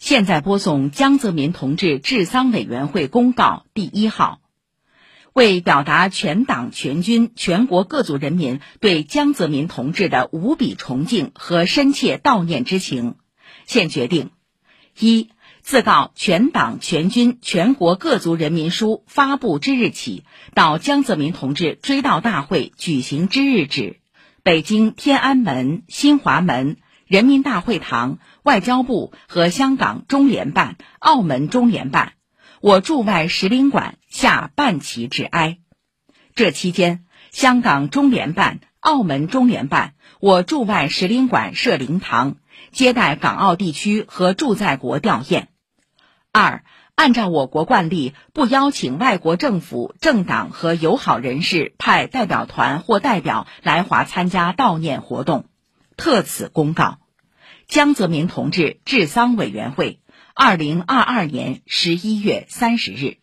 现在播送江泽民同志治丧委员会公告第一号。为表达全党全军全国各族人民对江泽民同志的无比崇敬和深切悼念之情，现决定：一、自告全党全军全国各族人民书发布之日起，到江泽民同志追悼大会举行之日止，北京天安门、新华门。人民大会堂、外交部和香港中联办、澳门中联办，我驻外使领馆下半旗致哀。这期间，香港中联办、澳门中联办，我驻外使领馆设灵堂，接待港澳地区和驻在国吊唁。二，按照我国惯例，不邀请外国政府、政党和友好人士派代表团或代表来华参加悼念活动。特此公告，江泽民同志治丧委员会，二零二二年十一月三十日。